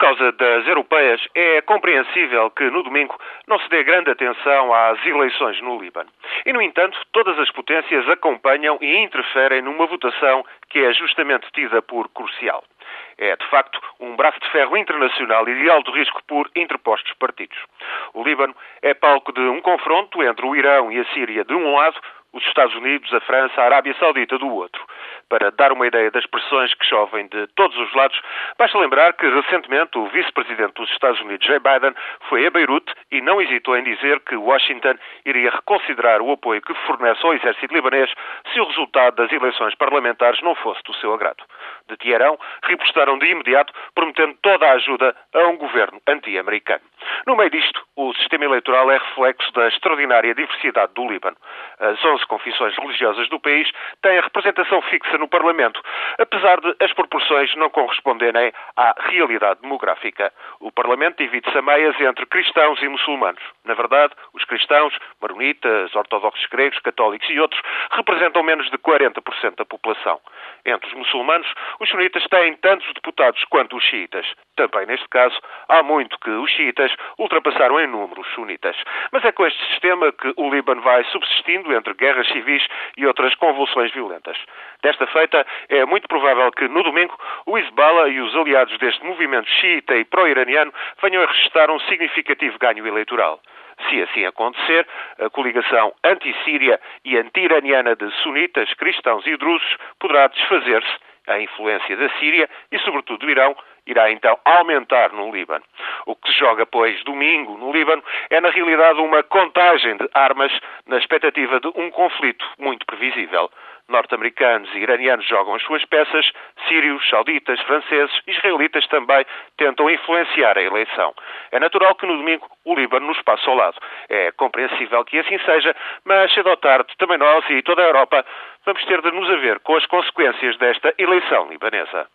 causa das europeias, é compreensível que no domingo não se dê grande atenção às eleições no Líbano. E, no entanto, todas as potências acompanham e interferem numa votação que é justamente tida por crucial. É, de facto, um braço de ferro internacional e de alto risco por interpostos partidos. O Líbano é palco de um confronto entre o Irão e a Síria de um lado, os Estados Unidos, a França, a Arábia Saudita do outro. Para dar uma ideia das pressões que chovem de todos os lados, basta lembrar que recentemente o vice-presidente dos Estados Unidos, Joe Biden, foi a Beirute e não hesitou em dizer que Washington iria reconsiderar o apoio que fornece ao exército libanês se o resultado das eleições parlamentares não fosse do seu agrado. De Teherão, ripostaram de imediato, prometendo toda a ajuda a um governo anti-americano. No meio disto, o sistema eleitoral é reflexo da extraordinária diversidade do Líbano. As 11 confissões religiosas do país têm a representação fixa no Parlamento, apesar de as proporções não corresponderem à realidade demográfica. O Parlamento divide-se a meias entre cristãos e muçulmanos. Na verdade, os cristãos, maronitas, ortodoxos gregos, católicos e outros representam menos de 40% da população. Entre os muçulmanos, os sunitas têm tantos deputados quanto os xiitas. Também neste caso, há muito que os xiitas ultrapassaram em número os sunitas. Mas é com este sistema que o Líbano vai subsistindo entre guerras civis e outras convulsões violentas. Desta feita, é muito provável que no domingo o Hezbollah e os aliados deste movimento xiita e pró-iraniano venham a registrar um significativo ganho eleitoral. Se assim acontecer, a coligação anti-síria e anti-iraniana de sunitas, cristãos e drusos poderá desfazer-se. A influência da Síria e, sobretudo, do Irão irá então aumentar no Líbano. O que se joga, pois, domingo no Líbano é, na realidade, uma contagem de armas na expectativa de um conflito muito previsível. Norte-americanos e iranianos jogam as suas peças, sírios, sauditas, franceses, israelitas também tentam influenciar a eleição. É natural que no domingo o Líbano nos passe ao lado. É compreensível que assim seja, mas cedo ou tarde também nós e toda a Europa vamos ter de nos haver com as consequências desta eleição libanesa.